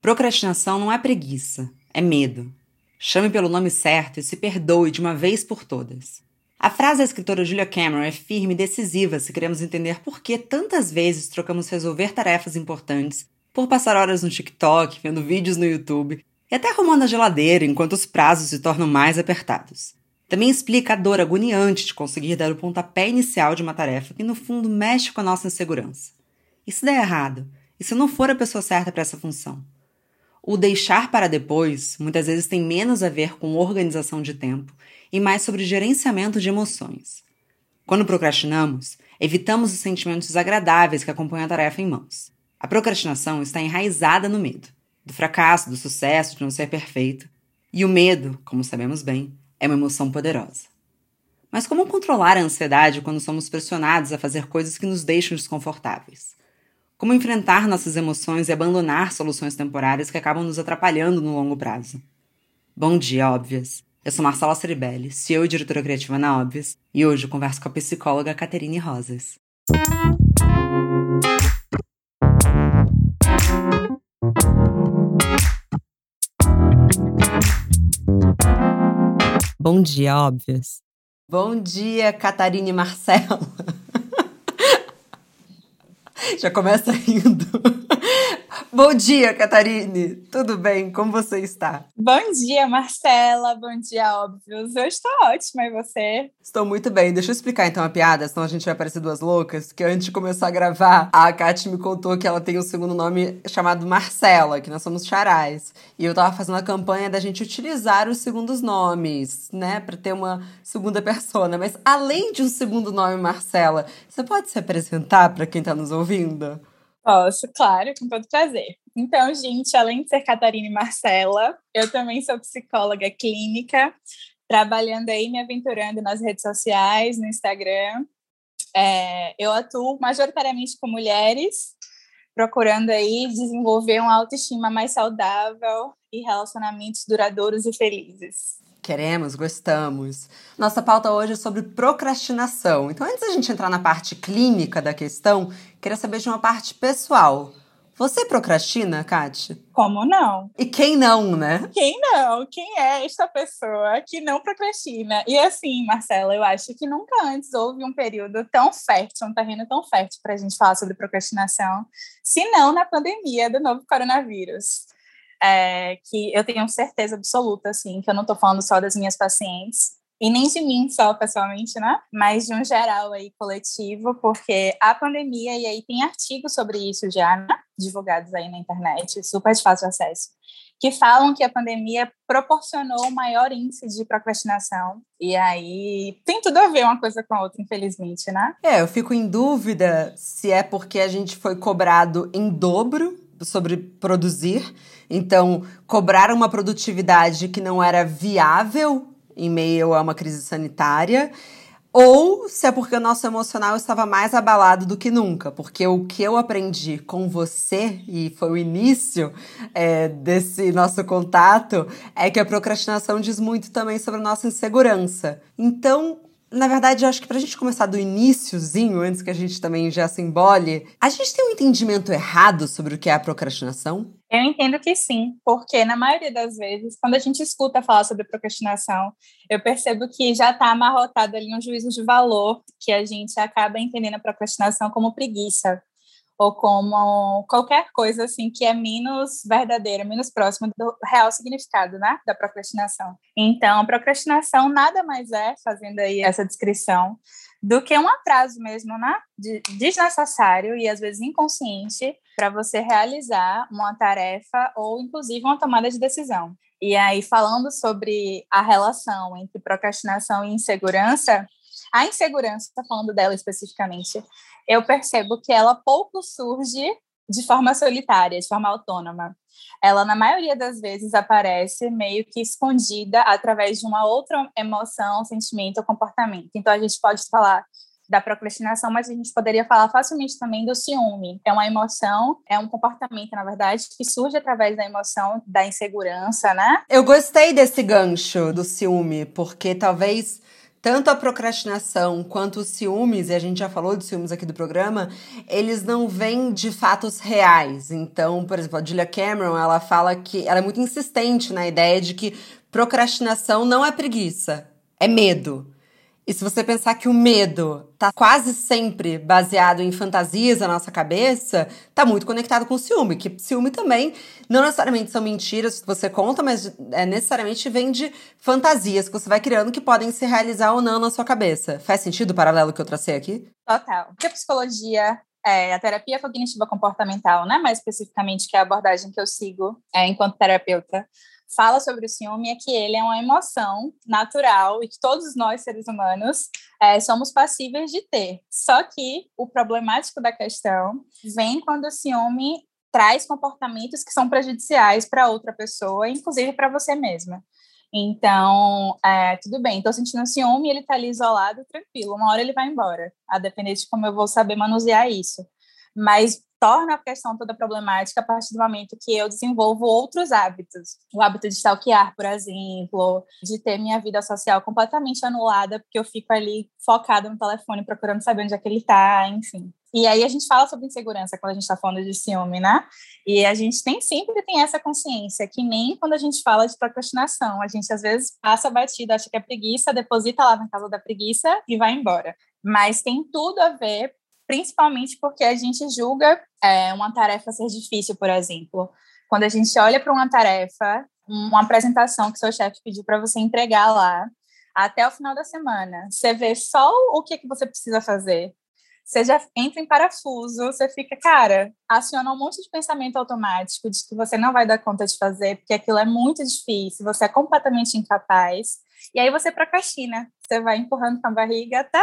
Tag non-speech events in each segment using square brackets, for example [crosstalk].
Procrastinação não é preguiça, é medo. Chame pelo nome certo e se perdoe de uma vez por todas. A frase da escritora Julia Cameron é firme e decisiva se queremos entender por que tantas vezes trocamos resolver tarefas importantes por passar horas no TikTok, vendo vídeos no YouTube e até arrumando a geladeira enquanto os prazos se tornam mais apertados. Também explica a dor agoniante de conseguir dar o pontapé inicial de uma tarefa que, no fundo, mexe com a nossa insegurança. E se der errado? E se não for a pessoa certa para essa função? O deixar para depois muitas vezes tem menos a ver com organização de tempo e mais sobre gerenciamento de emoções. Quando procrastinamos, evitamos os sentimentos desagradáveis que acompanham a tarefa em mãos. A procrastinação está enraizada no medo, do fracasso, do sucesso, de não ser perfeito. E o medo, como sabemos bem, é uma emoção poderosa. Mas como controlar a ansiedade quando somos pressionados a fazer coisas que nos deixam desconfortáveis? Como enfrentar nossas emoções e abandonar soluções temporárias que acabam nos atrapalhando no longo prazo? Bom dia, óbvias! Eu sou Marcela Ceribelli, CEO e diretora criativa na Óbvias, e hoje eu converso com a psicóloga Caterine Rosas. Bom dia, óbvias! Bom dia, Catarine Marcela! [laughs] Já começa rindo. Bom dia, Catarine. Tudo bem? Como você está? Bom dia, Marcela. Bom dia, óbvios. Eu estou ótima, e você? Estou muito bem. Deixa eu explicar então a piada, senão a gente vai parecer duas loucas. Que antes de começar a gravar, a Kat me contou que ela tem um segundo nome chamado Marcela, que nós somos charais. E eu tava fazendo a campanha da gente utilizar os segundos nomes, né? Pra ter uma segunda persona. Mas além de um segundo nome, Marcela, você pode se apresentar para quem tá nos ouvindo? Posso, claro, com todo prazer. Então, gente, além de ser Catarina e Marcela, eu também sou psicóloga clínica, trabalhando aí, me aventurando nas redes sociais, no Instagram. É, eu atuo majoritariamente com mulheres, procurando aí desenvolver uma autoestima mais saudável e relacionamentos duradouros e felizes. Queremos, gostamos. Nossa pauta hoje é sobre procrastinação. Então, antes da gente entrar na parte clínica da questão, queria saber de uma parte pessoal. Você procrastina, Kátia? Como não? E quem não, né? Quem não? Quem é esta pessoa que não procrastina? E assim, Marcela, eu acho que nunca antes houve um período tão fértil, um terreno tão fértil para a gente falar sobre procrastinação, se não na pandemia do novo coronavírus é, que eu tenho certeza absoluta, assim, que eu não estou falando só das minhas pacientes, e nem de mim só pessoalmente, né? Mas de um geral aí coletivo, porque a pandemia, e aí tem artigos sobre isso já, né? divulgados aí na internet, super de fácil acesso, que falam que a pandemia proporcionou um maior índice de procrastinação. E aí tem tudo a ver uma coisa com a outra, infelizmente, né? É, eu fico em dúvida se é porque a gente foi cobrado em dobro sobre produzir então, cobrar uma produtividade que não era viável em meio a uma crise sanitária, ou se é porque o nosso emocional estava mais abalado do que nunca, porque o que eu aprendi com você, e foi o início é, desse nosso contato, é que a procrastinação diz muito também sobre a nossa insegurança. Então, na verdade, eu acho que pra gente começar do iníciozinho, antes que a gente também já se embole, a gente tem um entendimento errado sobre o que é a procrastinação? Eu entendo que sim, porque na maioria das vezes, quando a gente escuta falar sobre procrastinação, eu percebo que já está amarrotado ali um juízo de valor, que a gente acaba entendendo a procrastinação como preguiça ou como qualquer coisa assim que é menos verdadeira, menos próxima do real significado, né, da procrastinação. Então, procrastinação nada mais é, fazendo aí essa descrição, do que um atraso mesmo, né, de, desnecessário e às vezes inconsciente para você realizar uma tarefa ou inclusive uma tomada de decisão. E aí falando sobre a relação entre procrastinação e insegurança, a insegurança, falando dela especificamente, eu percebo que ela pouco surge de forma solitária, de forma autônoma. Ela, na maioria das vezes, aparece meio que escondida através de uma outra emoção, sentimento ou comportamento. Então, a gente pode falar da procrastinação, mas a gente poderia falar facilmente também do ciúme. É uma emoção, é um comportamento, na verdade, que surge através da emoção da insegurança, né? Eu gostei desse gancho do ciúme, porque talvez tanto a procrastinação quanto os ciúmes, e a gente já falou de ciúmes aqui do programa, eles não vêm de fatos reais. Então, por exemplo, a Julia Cameron, ela fala que ela é muito insistente na ideia de que procrastinação não é preguiça, é medo. E se você pensar que o medo tá quase sempre baseado em fantasias na nossa cabeça, tá muito conectado com o ciúme, que ciúme também não necessariamente são mentiras que você conta, mas é, necessariamente vem de fantasias que você vai criando que podem se realizar ou não na sua cabeça. Faz sentido o paralelo que eu tracei aqui? Total. Que a psicologia é, a terapia cognitiva comportamental, né, mais especificamente, que é a abordagem que eu sigo é, enquanto terapeuta, fala sobre o ciúme é que ele é uma emoção natural e que todos nós, seres humanos, é, somos passíveis de ter. Só que o problemático da questão vem quando o ciúme traz comportamentos que são prejudiciais para outra pessoa, inclusive para você mesma. Então, é, tudo bem, estou sentindo ciúme, ele está ali isolado, tranquilo, uma hora ele vai embora, a depender de como eu vou saber manusear isso. Mas torna a questão toda problemática a partir do momento que eu desenvolvo outros hábitos. O hábito de stalkear, por exemplo, de ter minha vida social completamente anulada, porque eu fico ali focada no telefone procurando saber onde é que ele está, enfim. E aí a gente fala sobre insegurança quando a gente está falando de ciúme, né? E a gente tem sempre tem essa consciência, que nem quando a gente fala de procrastinação, a gente às vezes passa batida, acha que é preguiça, deposita lá na casa da preguiça e vai embora. Mas tem tudo a ver principalmente porque a gente julga é, uma tarefa ser difícil, por exemplo. Quando a gente olha para uma tarefa, uma apresentação que seu chefe pediu para você entregar lá, até o final da semana, você vê só o que, que você precisa fazer. Você já entra em parafuso, você fica, cara, aciona um monte de pensamento automático de que você não vai dar conta de fazer, porque aquilo é muito difícil, você é completamente incapaz. E aí você procrastina. Você vai empurrando com a barriga até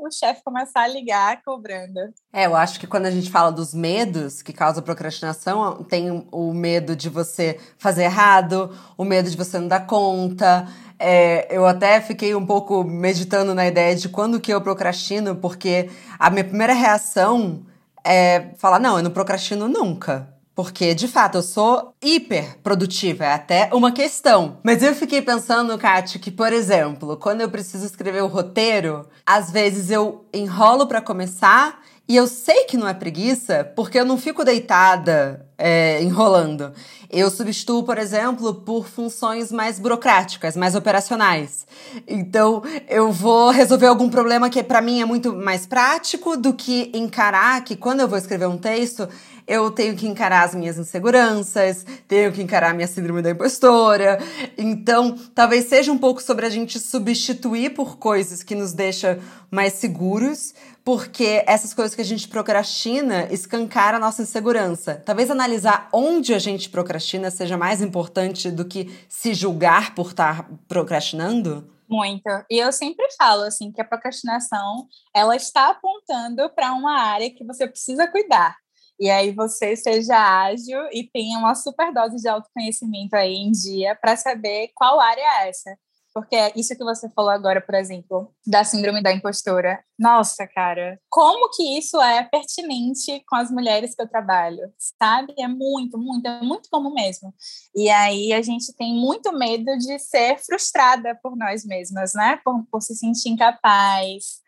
o chefe começar a ligar cobrando. É, eu acho que quando a gente fala dos medos que causam procrastinação, tem o medo de você fazer errado, o medo de você não dar conta. É, eu até fiquei um pouco meditando na ideia de quando que eu procrastino, porque a minha primeira reação é falar, não, eu não procrastino nunca. Porque, de fato, eu sou hiper produtiva, é até uma questão. Mas eu fiquei pensando, Kátia, que, por exemplo, quando eu preciso escrever o roteiro, às vezes eu enrolo para começar e eu sei que não é preguiça, porque eu não fico deitada é, enrolando. Eu substituo, por exemplo, por funções mais burocráticas, mais operacionais. Então, eu vou resolver algum problema que para mim é muito mais prático do que encarar que quando eu vou escrever um texto, eu tenho que encarar as minhas inseguranças, tenho que encarar a minha síndrome da impostora. Então, talvez seja um pouco sobre a gente substituir por coisas que nos deixam mais seguros, porque essas coisas que a gente procrastina escancara a nossa insegurança. Talvez analisar onde a gente procrastina seja mais importante do que se julgar por estar procrastinando. Muito. E eu sempre falo assim que a procrastinação, ela está apontando para uma área que você precisa cuidar. E aí você seja ágil e tenha uma super dose de autoconhecimento aí em dia para saber qual área é essa. Porque é isso que você falou agora, por exemplo, da síndrome da impostora. Nossa, cara, como que isso é pertinente com as mulheres que eu trabalho? Sabe? É muito, muito, é muito comum mesmo. E aí a gente tem muito medo de ser frustrada por nós mesmas, né? Por, por se sentir incapaz,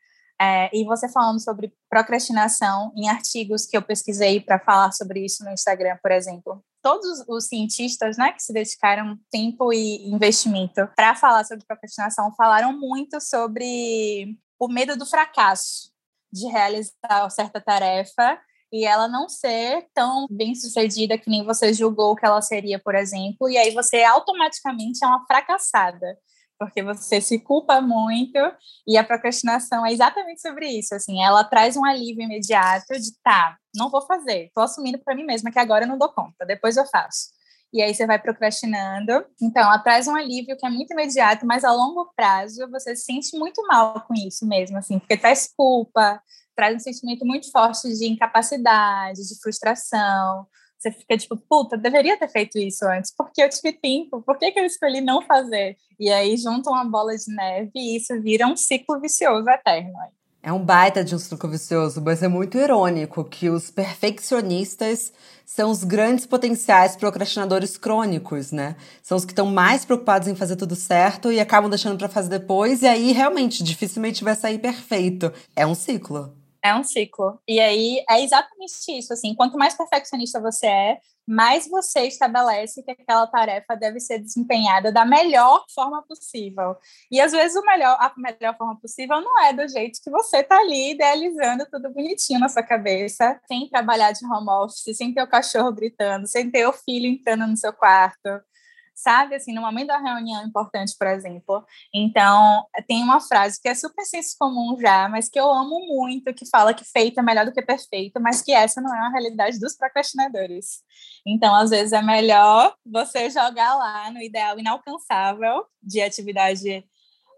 é, e você falando sobre procrastinação em artigos que eu pesquisei para falar sobre isso no Instagram, por exemplo. Todos os cientistas né, que se dedicaram tempo e investimento para falar sobre procrastinação falaram muito sobre o medo do fracasso, de realizar certa tarefa e ela não ser tão bem sucedida que nem você julgou que ela seria, por exemplo, e aí você automaticamente é uma fracassada porque você se culpa muito e a procrastinação é exatamente sobre isso, assim, ela traz um alívio imediato de tá, não vou fazer, tô assumindo para mim mesma que agora eu não dou conta, depois eu faço. E aí você vai procrastinando. Então, ela traz um alívio que é muito imediato, mas a longo prazo você se sente muito mal com isso mesmo, assim, porque traz culpa, traz um sentimento muito forte de incapacidade, de frustração, você fica tipo, puta, deveria ter feito isso antes, porque eu tive tempo, por que, que eu escolhi não fazer? E aí junta uma bola de neve e isso vira um ciclo vicioso eterno. É um baita de um ciclo vicioso, mas é muito irônico que os perfeccionistas são os grandes potenciais procrastinadores crônicos, né? São os que estão mais preocupados em fazer tudo certo e acabam deixando para fazer depois, e aí realmente dificilmente vai sair perfeito. É um ciclo. É um ciclo. E aí é exatamente isso, assim, quanto mais perfeccionista você é, mais você estabelece que aquela tarefa deve ser desempenhada da melhor forma possível. E às vezes o melhor, a melhor forma possível não é do jeito que você está ali idealizando tudo bonitinho na sua cabeça, sem trabalhar de home office, sem ter o cachorro gritando, sem ter o filho entrando no seu quarto, sabe? Assim, no momento da reunião importante, por exemplo. Então, tem uma frase que é super senso comum já, mas que eu amo muito, que fala que feito é melhor do que perfeito, mas que essa não é a realidade dos procrastinadores. Então, às vezes é melhor você jogar lá no ideal inalcançável de atividade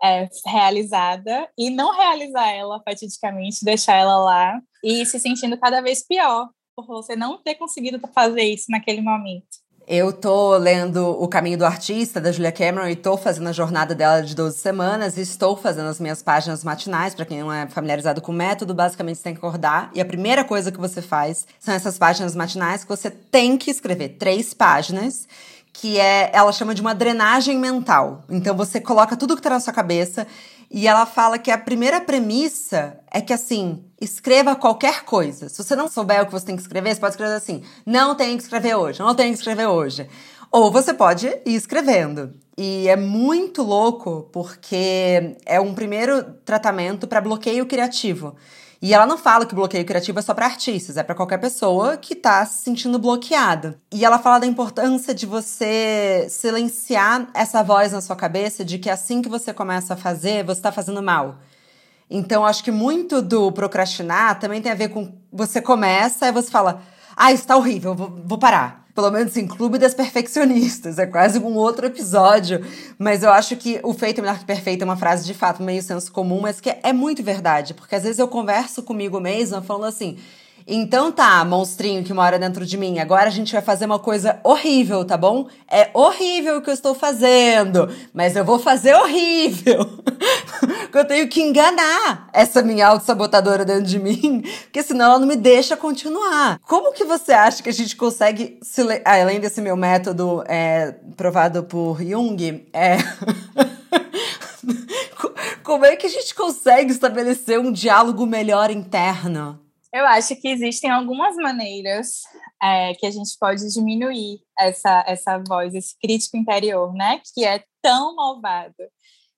é, realizada e não realizar ela fatidicamente, deixar ela lá e se sentindo cada vez pior por você não ter conseguido fazer isso naquele momento. Eu tô lendo O Caminho do Artista, da Julia Cameron, e tô fazendo a jornada dela de 12 semanas, e estou fazendo as minhas páginas matinais, para quem não é familiarizado com o método, basicamente você tem que acordar, e a primeira coisa que você faz são essas páginas matinais que você tem que escrever três páginas, que é, ela chama de uma drenagem mental. Então você coloca tudo que tá na sua cabeça e ela fala que a primeira premissa é que, assim, escreva qualquer coisa. Se você não souber o que você tem que escrever, você pode escrever assim: não tem que escrever hoje, não tem que escrever hoje. Ou você pode ir escrevendo. E é muito louco porque é um primeiro tratamento para bloqueio criativo. E ela não fala que bloqueio criativo é só para artistas, é para qualquer pessoa que tá se sentindo bloqueada. E ela fala da importância de você silenciar essa voz na sua cabeça de que assim que você começa a fazer, você tá fazendo mal. Então, acho que muito do procrastinar também tem a ver com você começa e você fala: "Ah, isso tá horrível, vou, vou parar" pelo menos em Clube das Perfeccionistas. É quase um outro episódio. Mas eu acho que o feito é melhor que perfeito é uma frase de fato meio senso comum, mas que é muito verdade. Porque às vezes eu converso comigo mesma falando assim. Então tá, monstrinho que mora dentro de mim, agora a gente vai fazer uma coisa horrível, tá bom? É horrível o que eu estou fazendo, mas eu vou fazer horrível. [laughs] eu tenho que enganar essa minha autossabotadora dentro de mim, porque senão ela não me deixa continuar. Como que você acha que a gente consegue, ah, além desse meu método é, provado por Jung, é. [laughs] Como é que a gente consegue estabelecer um diálogo melhor interno? Eu acho que existem algumas maneiras é, que a gente pode diminuir essa, essa voz, esse crítico interior, né? Que é tão malvado.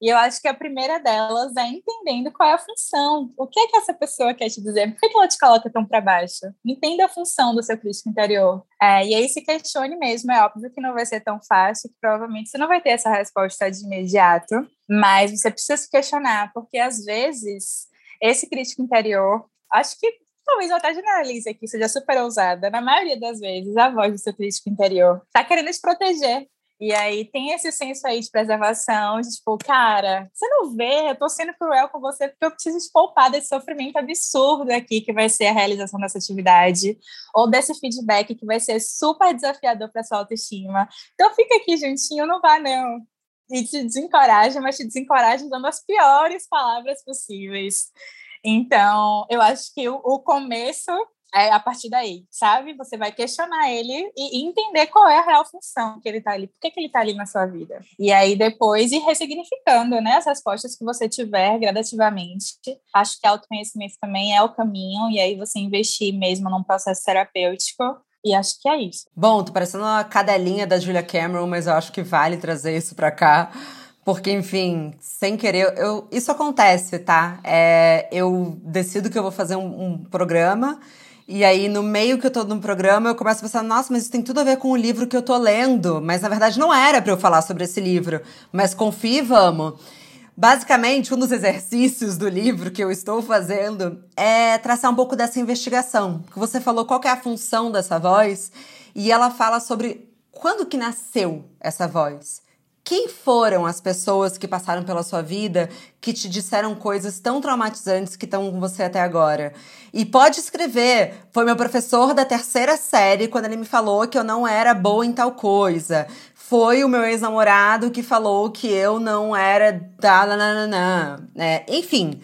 E eu acho que a primeira delas é entendendo qual é a função. O que é que essa pessoa quer te dizer? Por que, que ela te coloca tão para baixo? Entenda a função do seu crítico interior. É, e aí se questione mesmo. É óbvio que não vai ser tão fácil, que provavelmente você não vai ter essa resposta de imediato, mas você precisa se questionar, porque às vezes esse crítico interior, acho que talvez até generalize aqui, seja super ousada, na maioria das vezes, a voz do seu crítico interior está querendo te proteger. E aí tem esse senso aí de preservação, de tipo, cara, você não vê, eu tô sendo cruel com você porque eu preciso te poupar desse sofrimento absurdo aqui que vai ser a realização dessa atividade, ou desse feedback que vai ser super desafiador para sua autoestima. Então fica aqui juntinho, não vá não. E te desencoraja, mas te desencoraja dando as piores palavras possíveis. Então, eu acho que o, o começo é a partir daí, sabe? Você vai questionar ele e, entender qual é a real função que ele está ali, por que, que ele está ali na sua vida. E aí depois ir ressignificando, né, as respostas que você tiver gradativamente. Acho que autoconhecimento também é o caminho, e aí você investir mesmo num processo terapêutico. E acho que é isso. Bom, tô parecendo uma cadelinha da Julia Cameron, mas eu acho que vale trazer isso para cá porque, enfim, sem querer, eu, isso acontece, tá? É, eu decido que eu vou fazer um, um, programa, e aí no meio que eu tô no programa, eu começo a pensar, nossa, mas isso tem tudo a ver com o livro que eu tô lendo. Mas na verdade não era para eu falar sobre esse livro. Mas confie, vamos. Basicamente, um dos [laughs] exercícios do livro que eu estou fazendo é traçar um pouco dessa investigação. Que você falou qual é a função dessa voz, e ela fala sobre quando que nasceu essa voz. Quem foram as pessoas que passaram pela sua vida que te disseram coisas tão traumatizantes que estão com você até agora? E pode escrever. Foi meu professor da terceira série quando ele me falou que eu não era boa em tal coisa. Foi o meu ex-namorado que falou que eu não era da nananã. É, enfim.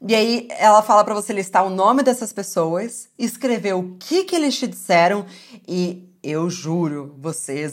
E aí ela fala para você listar o nome dessas pessoas, escrever o que que eles te disseram e eu juro, você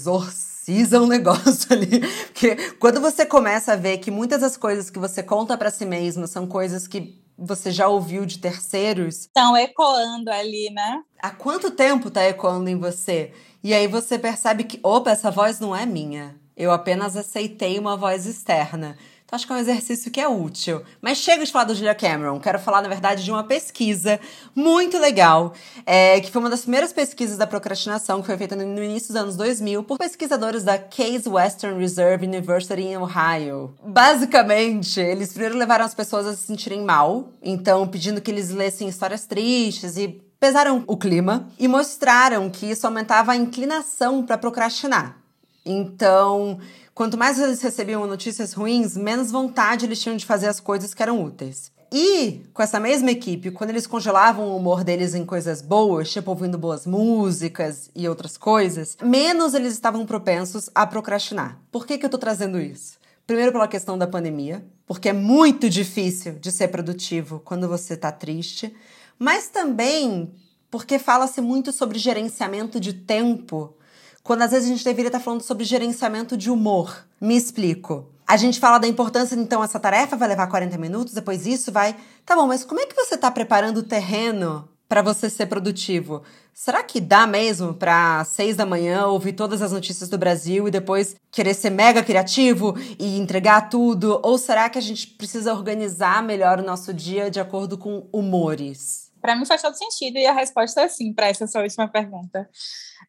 exorciza um [laughs] negócio ali. Porque quando você começa a ver que muitas das coisas que você conta para si mesmo são coisas que você já ouviu de terceiros. Estão ecoando ali, né? Há quanto tempo tá ecoando em você? E aí você percebe que, opa, essa voz não é minha. Eu apenas aceitei uma voz externa. Acho que é um exercício que é útil. Mas chega de falar do Julia Cameron. Quero falar, na verdade, de uma pesquisa muito legal, é, que foi uma das primeiras pesquisas da procrastinação, que foi feita no início dos anos 2000 por pesquisadores da Case Western Reserve University em Ohio. Basicamente, eles primeiro levaram as pessoas a se sentirem mal, então pedindo que eles lessem histórias tristes e pesaram o clima e mostraram que isso aumentava a inclinação para procrastinar. Então, quanto mais eles recebiam notícias ruins, menos vontade eles tinham de fazer as coisas que eram úteis. E, com essa mesma equipe, quando eles congelavam o humor deles em coisas boas, tipo ouvindo boas músicas e outras coisas, menos eles estavam propensos a procrastinar. Por que, que eu tô trazendo isso? Primeiro, pela questão da pandemia, porque é muito difícil de ser produtivo quando você tá triste, mas também porque fala-se muito sobre gerenciamento de tempo quando às vezes a gente deveria estar falando sobre gerenciamento de humor. Me explico. A gente fala da importância, então, essa tarefa vai levar 40 minutos, depois isso vai. Tá bom, mas como é que você está preparando o terreno para você ser produtivo? Será que dá mesmo para seis da manhã ouvir todas as notícias do Brasil e depois querer ser mega criativo e entregar tudo? Ou será que a gente precisa organizar melhor o nosso dia de acordo com humores? Para mim faz todo sentido e a resposta é sim para essa sua última pergunta.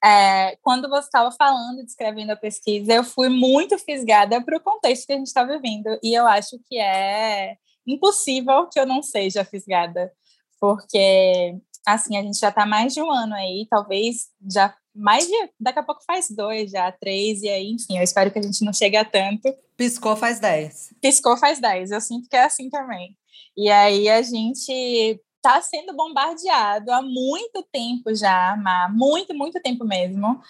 É, quando você estava falando, descrevendo a pesquisa, eu fui muito fisgada para o contexto que a gente está vivendo e eu acho que é impossível que eu não seja fisgada, porque assim a gente já está mais de um ano aí, talvez já mais de daqui a pouco faz dois já, três, e aí, enfim, eu espero que a gente não chegue a tanto. Piscou faz dez. Piscou faz dez, eu sinto que é assim também. E aí a gente está sendo bombardeado há muito tempo já, há muito, muito tempo mesmo,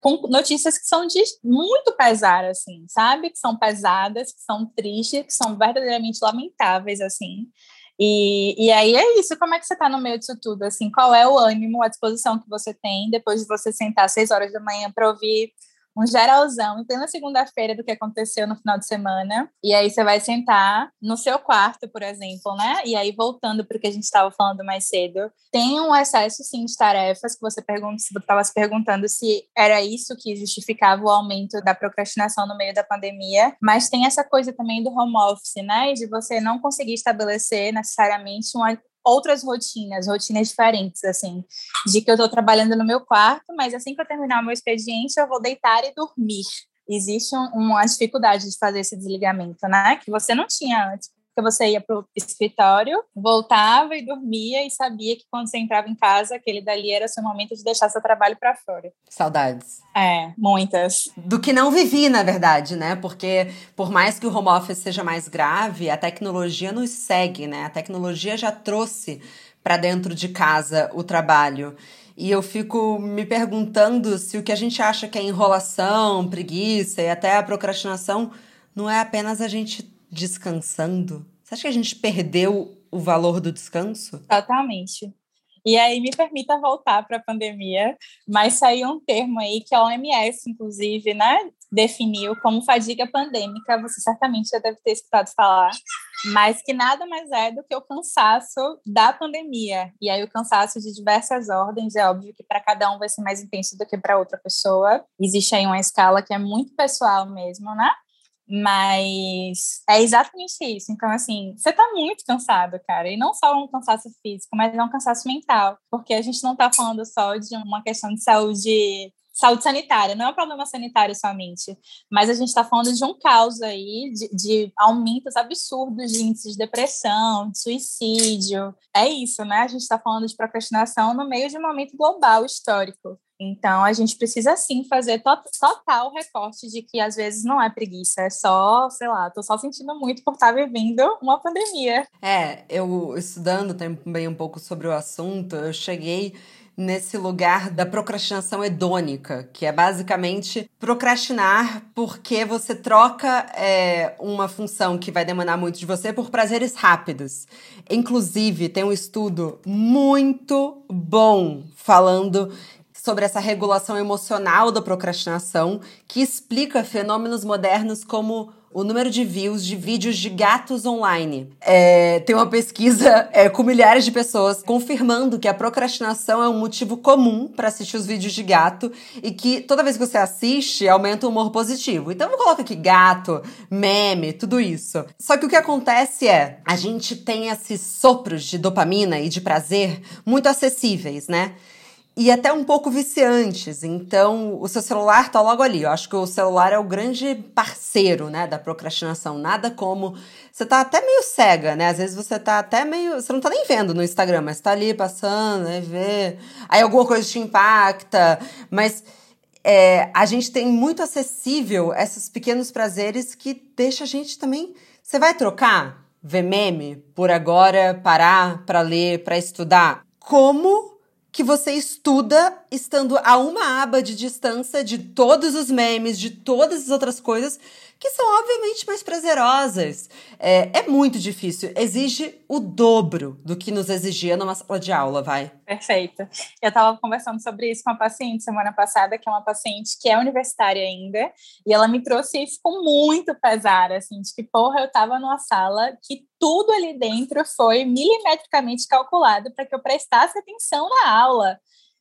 com notícias que são de muito pesar, assim, sabe? Que são pesadas, que são tristes, que são verdadeiramente lamentáveis, assim. E, e aí é isso, como é que você está no meio disso tudo? Assim, qual é o ânimo, a disposição que você tem depois de você sentar às seis horas da manhã para ouvir um geralzão em plena segunda-feira do que aconteceu no final de semana. E aí você vai sentar no seu quarto, por exemplo, né? E aí, voltando para o que a gente estava falando mais cedo, tem um excesso, sim, de tarefas que você pergunta, você estava se perguntando se era isso que justificava o aumento da procrastinação no meio da pandemia, mas tem essa coisa também do home office, né? De você não conseguir estabelecer necessariamente uma, outras rotinas, rotinas diferentes, assim, de que eu estou trabalhando no meu quarto, mas assim que eu terminar o meu expediente, eu vou deitar e dormir. Existe um, uma dificuldade de fazer esse desligamento, né? Que você não tinha antes porque você ia para o escritório, voltava e dormia e sabia que quando você entrava em casa, aquele dali era seu momento de deixar seu trabalho para fora. Saudades. É, muitas. Do que não vivi, na verdade, né? Porque por mais que o home office seja mais grave, a tecnologia nos segue, né? A tecnologia já trouxe para dentro de casa o trabalho. E eu fico me perguntando se o que a gente acha que é enrolação, preguiça e até a procrastinação não é apenas a gente descansando? Você acha que a gente perdeu o valor do descanso? Totalmente. E aí me permita voltar para a pandemia, mas saiu um termo aí que a OMS, inclusive, né, definiu como fadiga pandêmica, você certamente já deve ter escutado falar, mas que nada mais é do que o cansaço da pandemia. E aí o cansaço de diversas ordens, é óbvio que para cada um vai ser mais intenso do que para outra pessoa. Existe aí uma escala que é muito pessoal mesmo, né? Mas é exatamente isso. Então, assim, você tá muito cansado, cara. E não só um cansaço físico, mas é um cansaço mental. Porque a gente não tá falando só de uma questão de saúde saúde sanitária, não é um problema sanitário somente, mas a gente está falando de um caos aí, de, de, aumentos absurdos de índices de depressão, de suicídio. É isso, né? A gente está falando de procrastinação no meio de um momento global histórico. Então, a gente precisa sim fazer to total recorte de que às vezes não é preguiça, é só, sei lá, tô só sentindo muito por estar vivendo uma pandemia. É, eu estudando também um pouco sobre o assunto, eu cheguei nesse lugar da procrastinação hedônica, que é basicamente procrastinar porque você troca é, uma função que vai demandar muito de você por prazeres rápidos. Inclusive, tem um estudo muito bom falando sobre essa regulação emocional da procrastinação, que explica fenômenos modernos como o número de views de vídeos de gatos online. É, tem uma pesquisa é, com milhares de pessoas confirmando que a procrastinação é um motivo comum para assistir os vídeos de gato e que toda vez que você assiste, aumenta o humor positivo. Então, eu coloco aqui gato, meme, tudo isso. Só que o que acontece é, a gente tem esses sopros de dopamina e de prazer muito acessíveis, né? E até um pouco viciantes. Então, o seu celular tá logo ali. Eu acho que o celular é o grande parceiro, né, da procrastinação. Nada como você tá até meio cega, né? Às vezes você tá até meio, você não tá nem vendo no Instagram, mas tá ali passando, aí vê. Aí alguma coisa te impacta, mas é, a gente tem muito acessível esses pequenos prazeres que deixa a gente também. Você vai trocar ver meme por agora parar para ler, para estudar? Como que você estuda estando a uma aba de distância de todos os memes, de todas as outras coisas que são obviamente mais prazerosas. É, é muito difícil, exige o dobro do que nos exigia numa sala de aula, vai. Perfeito. Eu estava conversando sobre isso com uma paciente semana passada, que é uma paciente que é universitária ainda, e ela me trouxe isso com muito pesar, assim, de que, porra, eu estava numa sala que tudo ali dentro foi milimetricamente calculado para que eu prestasse atenção na aula.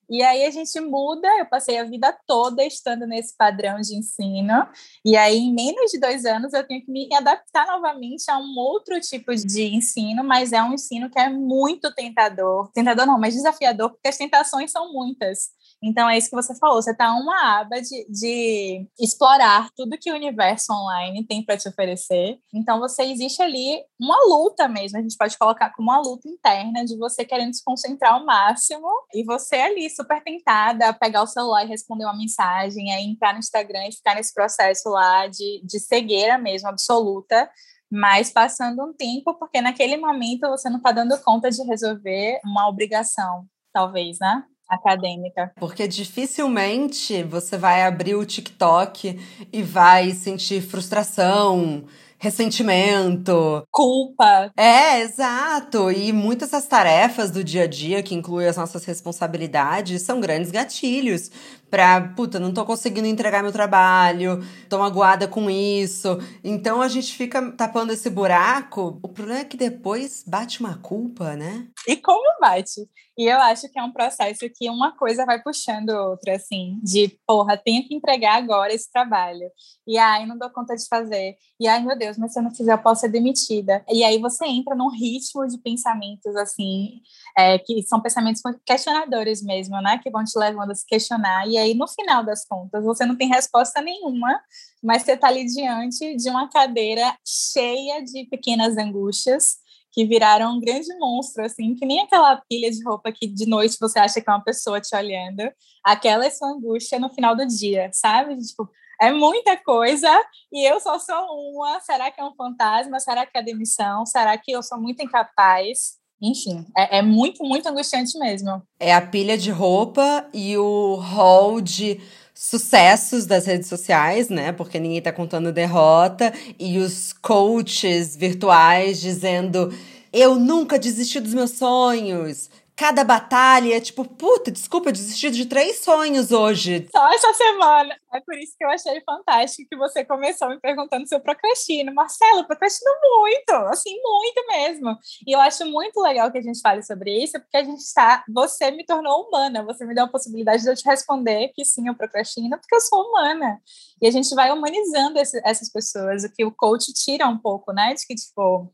E aí a gente muda, eu passei a vida toda estando nesse padrão de ensino, e aí em menos de dois anos eu tenho que me adaptar novamente a um outro tipo de ensino, mas é um ensino que é muito tentador. Tentador não, mas desafiador, porque as tentações são muitas. Então, é isso que você falou. Você está uma aba de, de explorar tudo que o universo online tem para te oferecer. Então, você existe ali uma luta mesmo. A gente pode colocar como uma luta interna de você querendo se concentrar ao máximo e você ali super tentada a pegar o celular e responder uma mensagem, aí entrar no Instagram e ficar nesse processo lá de, de cegueira mesmo, absoluta mas passando um tempo, porque naquele momento você não está dando conta de resolver uma obrigação, talvez, né? Acadêmica. Porque dificilmente você vai abrir o TikTok e vai sentir frustração, ressentimento, culpa. É, exato. E muitas das tarefas do dia a dia, que incluem as nossas responsabilidades, são grandes gatilhos pra, puta, não tô conseguindo entregar meu trabalho, tô magoada com isso. Então a gente fica tapando esse buraco. O problema é que depois bate uma culpa, né? E como bate? E eu acho que é um processo que uma coisa vai puxando outra, assim, de porra, tenho que entregar agora esse trabalho. E aí não dou conta de fazer. E ai, meu Deus, mas se eu não fizer, eu posso ser demitida. E aí você entra num ritmo de pensamentos, assim, é, que são pensamentos questionadores mesmo, né? Que vão te levando a se questionar. E aí, no final das contas, você não tem resposta nenhuma, mas você está ali diante de uma cadeira cheia de pequenas angústias que viraram um grande monstro, assim, que nem aquela pilha de roupa que de noite você acha que é uma pessoa te olhando. Aquela é sua angústia no final do dia, sabe? Tipo, é muita coisa e eu só sou uma. Será que é um fantasma? Será que é demissão? Será que eu sou muito incapaz? Enfim, é, é muito, muito angustiante mesmo. É a pilha de roupa e o hall de sucessos das redes sociais, né? Porque ninguém tá contando derrota e os coaches virtuais dizendo eu nunca desisti dos meus sonhos. Cada batalha tipo, puta, desculpa, eu desisti de três sonhos hoje. Só essa semana. É por isso que eu achei fantástico que você começou me perguntando se eu procrastino. Marcelo, eu procrastino muito, assim, muito mesmo. E eu acho muito legal que a gente fale sobre isso, porque a gente está. Você me tornou humana, você me deu a possibilidade de eu te responder que sim, eu procrastino, porque eu sou humana. E a gente vai humanizando esse, essas pessoas, o que o coach tira um pouco, né? De que, tipo,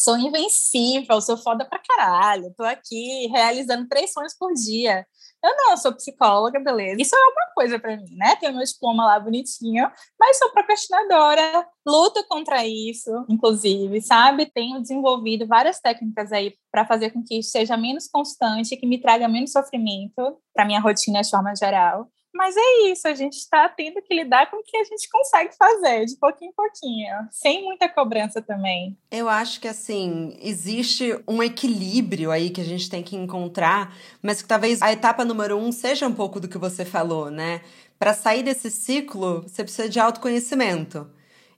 sou invencível, sou foda pra caralho, tô aqui realizando três sonhos por dia. Eu não, eu sou psicóloga, beleza. Isso é uma coisa para mim, né? Tenho meu diploma lá bonitinho, mas sou procrastinadora, luto contra isso, inclusive, sabe? Tenho desenvolvido várias técnicas aí para fazer com que isso seja menos constante, que me traga menos sofrimento para minha rotina de forma geral Mas é isso, a gente está tendo que lidar com o que a gente consegue fazer, de pouquinho em pouquinho, sem muita cobrança também. Eu acho que, assim, existe um equilíbrio aí que a gente tem que encontrar, mas que talvez a etapa número um seja um pouco do que você falou, né? Para sair desse ciclo, você precisa de autoconhecimento.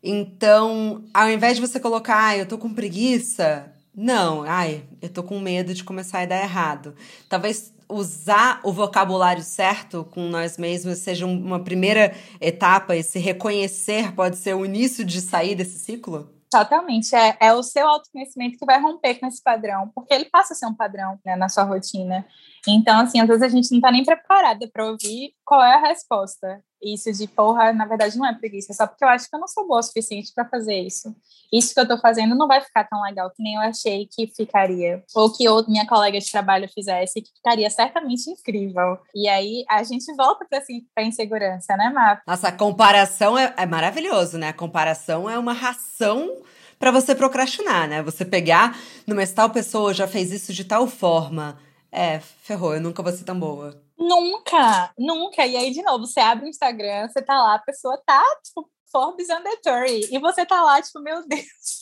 Então, ao invés de você colocar, ah, eu tô com preguiça, não, ai, eu tô com medo de começar a dar errado. Talvez usar o vocabulário certo com nós mesmos seja uma primeira etapa, esse reconhecer pode ser o início de sair desse ciclo? Totalmente. É, é o seu autoconhecimento que vai romper com esse padrão, porque ele passa a ser um padrão né, na sua rotina. Então, assim, às vezes a gente não está nem preparada para ouvir qual é a resposta. Isso de porra, na verdade, não é preguiça, é só porque eu acho que eu não sou boa o suficiente para fazer isso. Isso que eu estou fazendo não vai ficar tão legal que nem eu achei que ficaria. Ou que outra minha colega de trabalho fizesse, que ficaria certamente incrível. E aí a gente volta para assim, a insegurança, né, Mar? Nossa, a comparação é, é maravilhoso, né? A comparação é uma ração para você procrastinar, né? Você pegar, numa tal pessoa já fez isso de tal forma é, ferrou, eu nunca vou ser tão boa. Nunca, nunca. E aí, de novo, você abre o Instagram, você tá lá, a pessoa tá, tipo, Forbes Undertory. E você tá lá, tipo, meu Deus,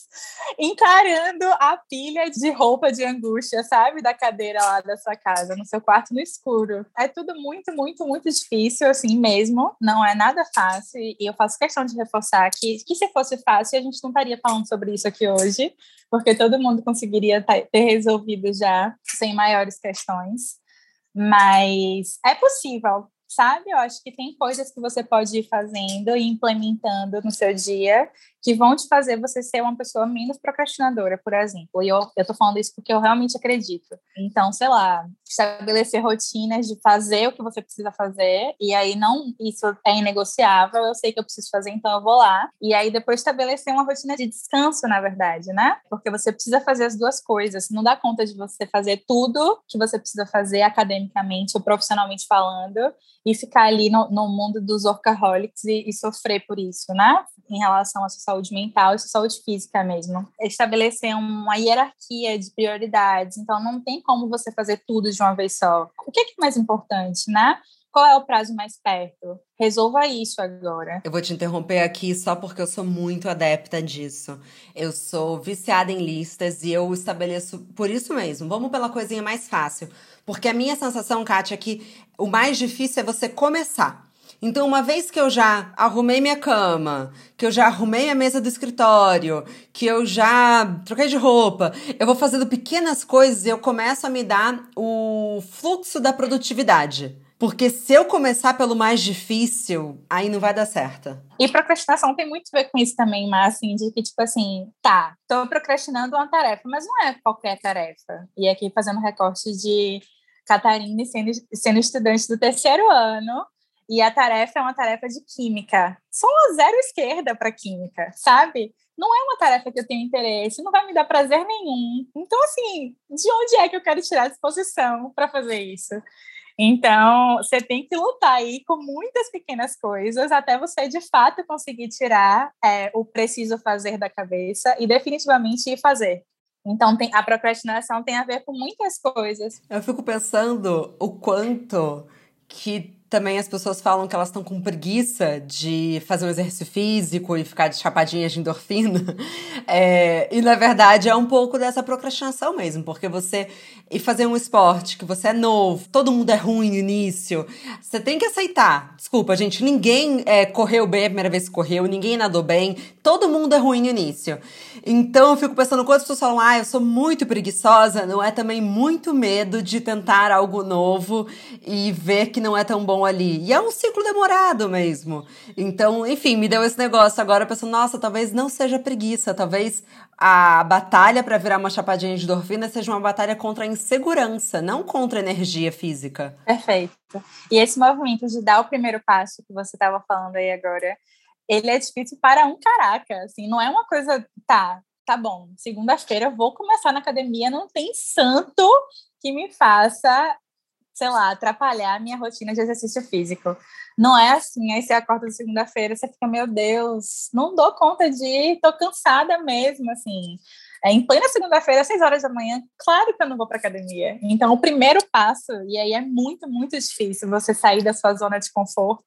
encarando a pilha de roupa de angústia, sabe? Da cadeira lá da sua casa, no seu quarto no escuro. É tudo muito, muito, muito difícil, assim mesmo. Não é nada fácil. E eu faço questão de reforçar que, que se fosse fácil, a gente não estaria falando sobre isso aqui hoje, porque todo mundo conseguiria ter resolvido já sem maiores questões. Mas é possível, sabe? Eu acho que tem coisas que você pode ir fazendo e implementando no seu dia que vão te fazer você ser uma pessoa menos procrastinadora, por exemplo. E eu, eu tô falando isso porque eu realmente acredito. Então, sei lá, estabelecer rotinas de fazer o que você precisa fazer, e aí não, isso é inegociável, eu sei que eu preciso fazer, então eu vou lá. E aí depois estabelecer uma rotina de descanso, na verdade, né? Porque você precisa fazer as duas coisas. Não dá conta de você fazer tudo que você precisa fazer academicamente ou profissionalmente falando e ficar ali no, no mundo dos workaholics e, e sofrer por isso, né? Em relação à sua saúde mental e sua saúde física mesmo. Estabelecer uma hierarquia de prioridades. Então, não tem como você fazer tudo de uma vez só. O que é, que é mais importante, né? Qual é o prazo mais perto? Resolva isso agora. Eu vou te interromper aqui só porque eu sou muito adepta disso. Eu sou viciada em listas e eu estabeleço por isso mesmo. Vamos pela coisinha mais fácil. Porque a minha sensação, Kátia, é que o mais difícil é você começar. Então, uma vez que eu já arrumei minha cama, que eu já arrumei a mesa do escritório, que eu já troquei de roupa, eu vou fazendo pequenas coisas e eu começo a me dar o fluxo da produtividade. Porque se eu começar pelo mais difícil, aí não vai dar certo. E procrastinação tem muito a ver com isso também, mas assim, de que, tipo assim, tá, tô procrastinando uma tarefa, mas não é qualquer tarefa. E aqui fazendo recorte de Catarina sendo, sendo estudante do terceiro ano, e a tarefa é uma tarefa de química. Só zero esquerda para química, sabe? Não é uma tarefa que eu tenho interesse, não vai me dar prazer nenhum. Então, assim, de onde é que eu quero tirar a disposição para fazer isso? Então, você tem que lutar aí com muitas pequenas coisas até você de fato conseguir tirar é, o preciso fazer da cabeça e definitivamente ir fazer. Então, tem, a procrastinação tem a ver com muitas coisas. Eu fico pensando o quanto que também as pessoas falam que elas estão com preguiça de fazer um exercício físico e ficar de chapadinhas de endorfina. [laughs] É, e na verdade é um pouco dessa procrastinação mesmo, porque você ir fazer um esporte que você é novo, todo mundo é ruim no início, você tem que aceitar. Desculpa, gente, ninguém é, correu bem a primeira vez que correu, ninguém nadou bem, todo mundo é ruim no início. Então eu fico pensando, quando as pessoas falam, ah, eu sou muito preguiçosa, não é também muito medo de tentar algo novo e ver que não é tão bom ali. E é um ciclo demorado mesmo. Então, enfim, me deu esse negócio agora pensando, nossa, talvez não seja preguiça, talvez a batalha para virar uma chapadinha de endorfina seja uma batalha contra a insegurança, não contra a energia física. Perfeito. E esse movimento de dar o primeiro passo que você estava falando aí agora, ele é difícil para um caraca, assim, não é uma coisa, tá, tá bom, segunda-feira eu vou começar na academia, não tem santo que me faça sei lá, atrapalhar a minha rotina de exercício físico. Não é assim, aí você acorda segunda-feira, você fica, meu Deus, não dou conta de ir, tô cansada mesmo, assim. é, em plena segunda-feira, às seis horas da manhã, claro que eu não vou para academia. Então, o primeiro passo, e aí é muito, muito difícil você sair da sua zona de conforto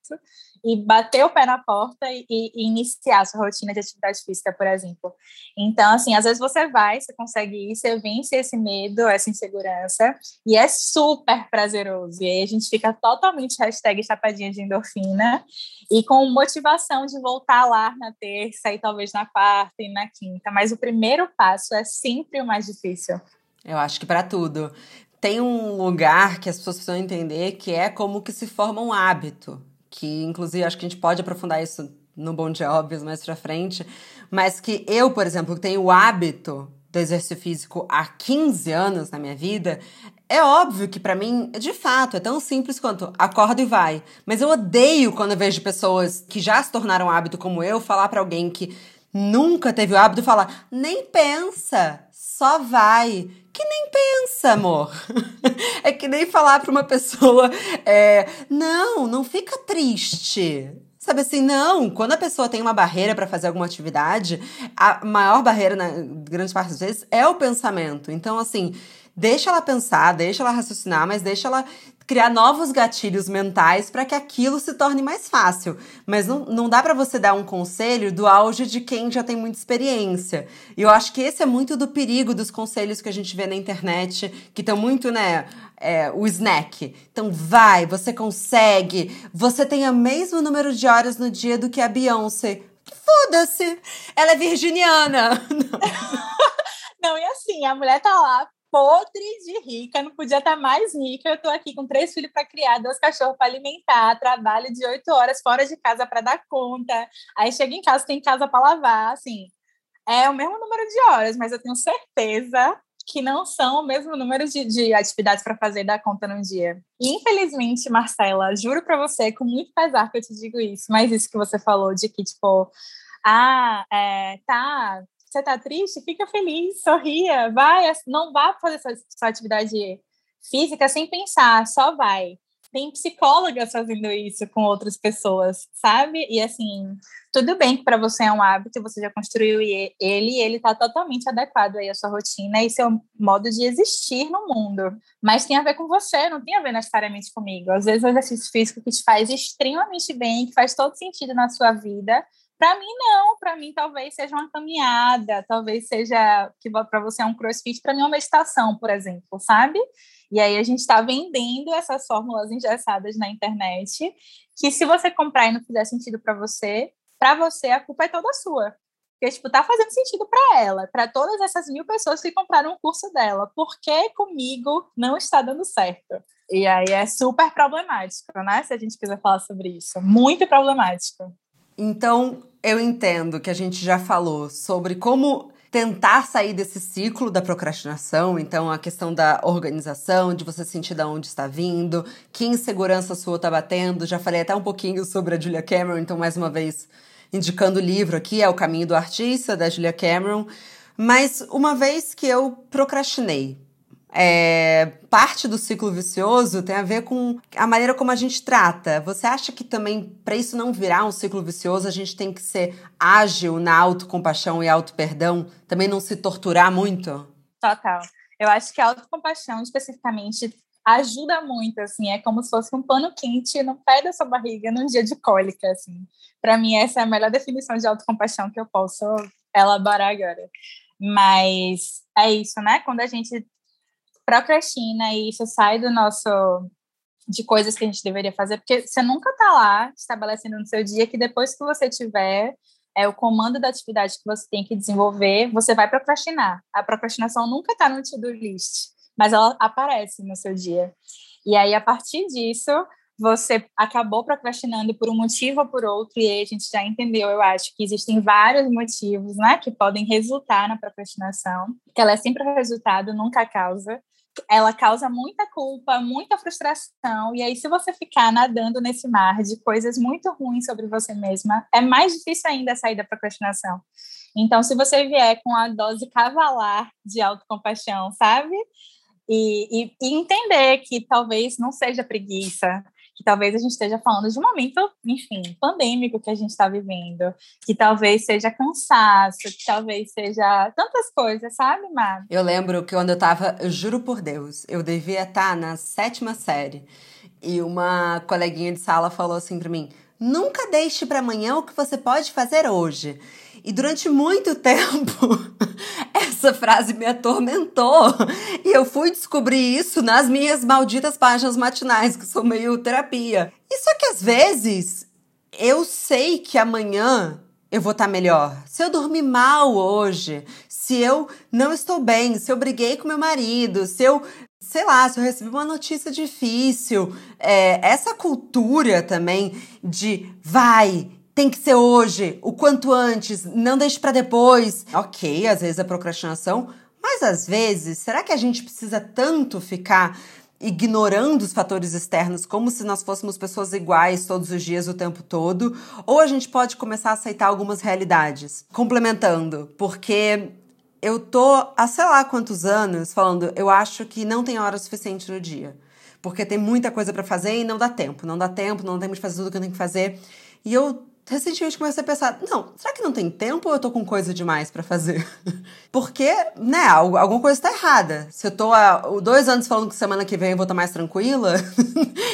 e bater o pé na porta e, e, iniciar a sua rotina de atividade física, por exemplo. Então, assim, às vezes você vai, você consegue ir, você vence esse medo, essa insegurança, e é super prazeroso. E aí a gente fica totalmente hashtag chapadinha de endorfina e com motivação de voltar lá na terça e talvez na quarta e na quinta. Mas o primeiro passo é sempre o mais difícil. Eu acho que para tudo. Tem um lugar que as pessoas precisam entender que é como que se forma um hábito que inclusive acho que a gente pode aprofundar isso no Bom Dia Óbvios mais pra frente, mas que eu, por exemplo, tenho o hábito do exercício físico há 15 anos na minha vida, é óbvio que para mim, de fato, é tão simples quanto acorda e vai. Mas eu odeio quando eu vejo pessoas que já se tornaram hábito como eu falar para alguém que nunca teve o hábito falar: "Nem pensa, só vai" que nem pensa, amor. [laughs] é que nem falar para uma pessoa, é, não, não fica triste. Sabe assim, não, quando a pessoa tem uma barreira para fazer alguma atividade, a maior barreira, na grande parte das vezes, é o pensamento. Então, assim, deixa ela pensar, deixa ela raciocinar, mas deixa ela criar novos gatilhos mentais para que aquilo se torne mais fácil. Mas não, não dá para você dar um conselho do auge de quem já tem muita experiência. E eu acho que esse é muito do perigo dos conselhos que a gente vê na internet, que estão muito, né? É, o snack. Então vai, você consegue. Você tem o mesmo número de horas no dia do que a Beyoncé. Foda-se! Ela é virginiana! [laughs] [laughs] Não, e assim, a mulher tá lá podre de rica, não podia estar mais rica. Eu estou aqui com três filhos para criar, dois cachorros para alimentar, trabalho de oito horas fora de casa para dar conta. Aí chega em casa, tem casa para lavar, assim. É o mesmo número de horas, mas eu tenho certeza que não são o mesmo número de, de atividades para fazer da conta num dia. E, infelizmente, Marcela, juro para você, com muito pesar que eu te digo isso, mas isso que você falou de que, tipo, ah, é, tá, você tá triste? Fica feliz, sorria, vai, não vá fazer sua, sua atividade física sem pensar, só vai. Tem psicólogas fazendo isso com outras pessoas, sabe? E assim, tudo bem que para você é um hábito, você já construiu ele e ele está totalmente adequado aí à sua rotina e seu modo de existir no mundo. Mas tem a ver com você, não tem a ver necessariamente comigo. Às vezes o exercício físico que te faz extremamente bem, que faz todo sentido na sua vida, para mim, não. Para mim, talvez seja uma caminhada, talvez seja que para você é um crossfit, para mim é uma meditação, por exemplo, sabe? E aí a gente está vendendo essas fórmulas engessadas na internet, que se você comprar e não fizer sentido para você, para você a culpa é toda sua. Porque, tipo, tá fazendo sentido para ela, para todas essas mil pessoas que compraram o curso dela. Por que comigo não está dando certo? E aí é super problemático, né? Se a gente quiser falar sobre isso. Muito problemático. Então, eu entendo que a gente já falou sobre como tentar sair desse ciclo da procrastinação, então a questão da organização, de você sentir de onde está vindo, que insegurança sua está batendo. Já falei até um pouquinho sobre a Julia Cameron, então mais uma vez indicando o livro aqui, é O Caminho do Artista, da Julia Cameron. Mas uma vez que eu procrastinei, é, parte do ciclo vicioso tem a ver com a maneira como a gente trata. Você acha que também, para isso não virar um ciclo vicioso, a gente tem que ser ágil na autocompaixão e auto-perdão? Também não se torturar muito? Total. Eu acho que a autocompaixão, especificamente, ajuda muito, assim, é como se fosse um pano quente no pé da sua barriga num dia de cólica, assim. Para mim, essa é a melhor definição de autocompaixão que eu posso elaborar agora. Mas é isso, né? Quando a gente procrastina e isso sai do nosso de coisas que a gente deveria fazer, porque você nunca está lá estabelecendo no seu dia que depois que você tiver é o comando da atividade que você tem que desenvolver, você vai procrastinar. A procrastinação nunca está no to-do list, mas ela aparece no seu dia. E aí, a partir disso, você acabou procrastinando por um motivo ou por outro, e aí a gente já entendeu, eu acho, que existem vários motivos, né, que podem resultar na procrastinação, que ela é sempre o resultado, nunca a causa ela causa muita culpa, muita frustração, e aí se você ficar nadando nesse mar de coisas muito ruins sobre você mesma, é mais difícil ainda sair da procrastinação. Então, se você vier com a dose cavalar de autocompaixão, sabe? E, e, e entender que talvez não seja preguiça, que talvez a gente esteja falando de um momento, enfim, pandêmico que a gente está vivendo, que talvez seja cansaço, que talvez seja tantas coisas, sabe, Mar? Eu lembro que quando eu tava, eu juro por Deus, eu devia estar tá na sétima série e uma coleguinha de sala falou assim para mim: nunca deixe para amanhã o que você pode fazer hoje. E durante muito [laughs] tempo, essa frase me atormentou. E eu fui descobrir isso nas minhas malditas páginas matinais, que sou meio terapia. E só que às vezes eu sei que amanhã eu vou estar tá melhor. Se eu dormir mal hoje, se eu não estou bem, se eu briguei com meu marido, se eu sei lá, se eu recebi uma notícia difícil, é, essa cultura também de vai, tem que ser hoje, o quanto antes, não deixe para depois. Ok, às vezes é procrastinação, mas às vezes, será que a gente precisa tanto ficar ignorando os fatores externos como se nós fôssemos pessoas iguais todos os dias, o tempo todo? Ou a gente pode começar a aceitar algumas realidades? Complementando, porque eu tô há sei lá quantos anos falando, eu acho que não tem hora suficiente no dia. Porque tem muita coisa para fazer e não dá tempo. Não dá tempo, não tem de fazer tudo que eu tenho que fazer. E eu recentemente comecei a pensar, não, será que não tem tempo ou eu tô com coisa demais para fazer? [laughs] Porque, né, alguma coisa tá errada. Se eu tô há dois anos falando que semana que vem eu vou estar mais tranquila,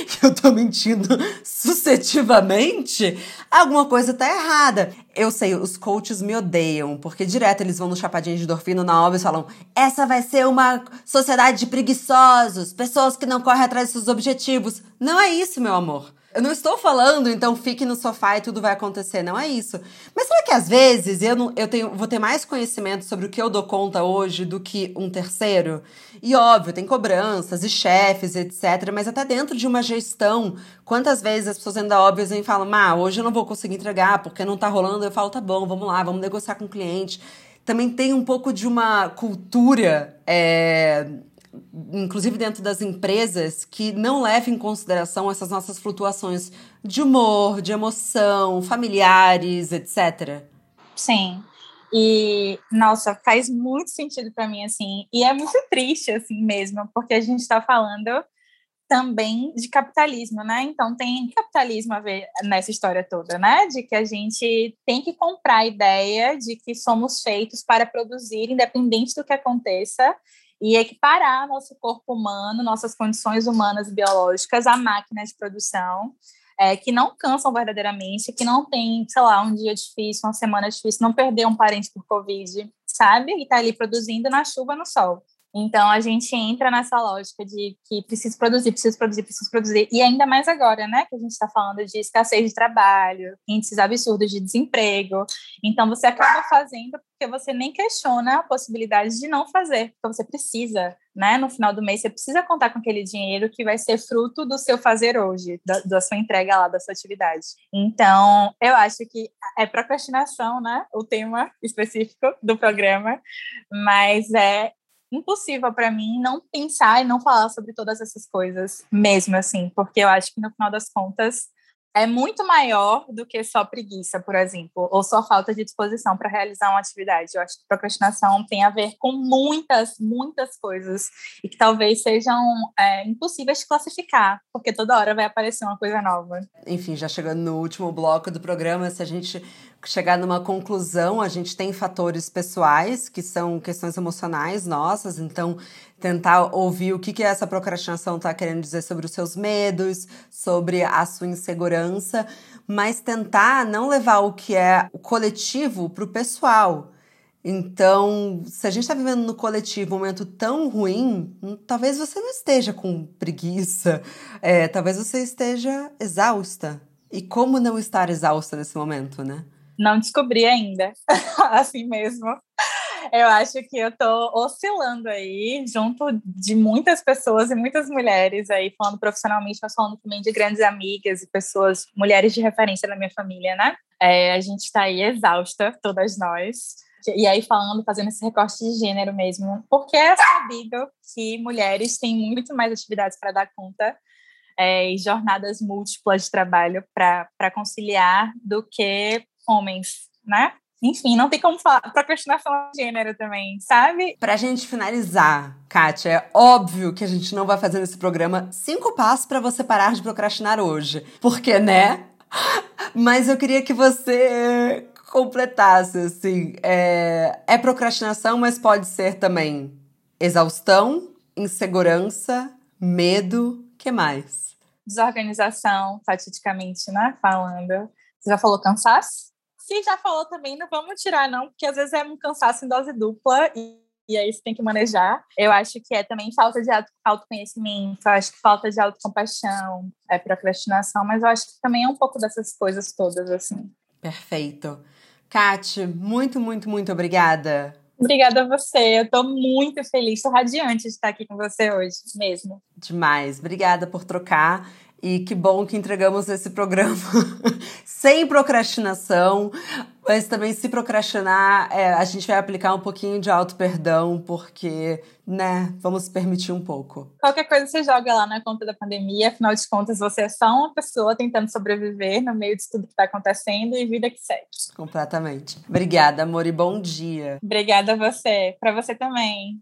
que [laughs] eu tô mentindo suscetivamente, alguma coisa tá errada. Eu sei, os coaches me odeiam, porque direto eles vão no chapadinho de endorfina na obra e falam: essa vai ser uma sociedade de preguiçosos, pessoas que não correm atrás dos seus objetivos. Não é isso, meu amor. Eu não estou falando, então fique no sofá e tudo vai acontecer. Não é isso. Mas será que às vezes eu, não, eu tenho, vou ter mais conhecimento sobre o que eu dou conta hoje do que um terceiro? E óbvio, tem cobranças e chefes, etc. Mas até dentro de uma gestão, quantas vezes as pessoas ainda óbvias e falam: Ah, hoje eu não vou conseguir entregar porque não tá rolando. Eu falo: Tá bom, vamos lá, vamos negociar com o cliente. Também tem um pouco de uma cultura. É, inclusive dentro das empresas, que não leva em consideração essas nossas flutuações de humor, de emoção, familiares, etc. Sim. E, nossa, faz muito sentido para mim, assim. E é muito triste, assim mesmo, porque a gente está falando também de capitalismo, né? Então tem capitalismo a ver nessa história toda, né? De que a gente tem que comprar a ideia de que somos feitos para produzir, independente do que aconteça, e equiparar nosso corpo humano, nossas condições humanas biológicas à máquina de produção, é, que não cansam verdadeiramente, que não tem, sei lá, um dia difícil, uma semana difícil, não perder um parente por Covid, sabe? E tá ali produzindo na chuva, no sol. Então a gente entra nessa lógica de que preciso produzir, preciso produzir, preciso produzir, e ainda mais agora, né, que a gente está falando de escassez de trabalho, índices absurdos de desemprego. Então você acaba fazendo porque você nem questiona a possibilidade de não fazer, porque você precisa, né? No final do mês você precisa contar com aquele dinheiro que vai ser fruto do seu fazer hoje, da, da sua entrega lá da sua atividade. Então eu acho que é procrastinação, né? O tema específico do programa, mas é impossível para mim não pensar e não falar sobre todas essas coisas, mesmo assim, porque eu acho que no final das contas é muito maior do que só preguiça, por exemplo, ou só falta de disposição para realizar uma atividade. Eu acho que procrastinação tem a ver com muitas, muitas coisas e que talvez sejam é, impossíveis de classificar, porque toda hora vai aparecer uma coisa nova. Enfim, já chegando no último bloco do programa, se a gente chegar numa conclusão, a gente tem fatores pessoais, que são questões emocionais nossas, então tentar ouvir o que, que essa procrastinação está querendo dizer sobre os seus medos, sobre a sua insegurança, mas tentar não levar o que é o coletivo para o pessoal. Então, se a gente está vivendo no coletivo um momento tão ruim, hum, talvez você não esteja com preguiça, é, talvez você esteja exausta. E como não estar exausta nesse momento, né? Não descobri ainda, [laughs] assim mesmo. Eu acho que eu tô oscilando aí, junto de muitas pessoas e muitas mulheres aí, falando profissionalmente, mas falando também de grandes amigas e pessoas, mulheres de referência na minha família, né? É, a gente está aí exausta, todas nós. E aí, falando, fazendo esse recorte de gênero mesmo, porque é sabido que mulheres têm muito mais atividades para dar conta é, e jornadas múltiplas de trabalho para conciliar do que homens, né? Enfim, não tem como falar procrastinação de gênero também, sabe? Pra gente finalizar, Kátia, é óbvio que a gente não vai fazer nesse programa cinco passos para você parar de procrastinar hoje. Porque, né? [laughs] Mas eu queria que você completasse, assim. É, é procrastinação, mas pode ser também exaustão, insegurança, medo, que mais? Desorganização, fatidicamente, né? Falando. Você já falou cansaço? Se já falou também, não vamos tirar, não, porque às vezes é um cansaço em dose dupla e, e aí você tem que manejar. Eu acho que é também falta de autoconhecimento, eu acho que falta de autocompaixão, é procrastinação, mas eu acho que também é um pouco dessas coisas todas, assim. Perfeito. Kate, muito, muito, muito obrigada. Obrigada a você. Eu estou muito feliz, estou radiante de estar aqui com você hoje, mesmo. Demais. Obrigada por trocar. E que bom que entregamos esse programa [laughs] sem procrastinação, mas também se procrastinar, é, a gente vai aplicar um pouquinho de auto-perdão, porque, né, vamos permitir um pouco. Qualquer coisa você joga lá na conta da pandemia, afinal de contas, você é só uma pessoa tentando sobreviver no meio de tudo que está acontecendo e vida que segue. Completamente. Obrigada, amor, e bom dia. Obrigada a você. Para você também.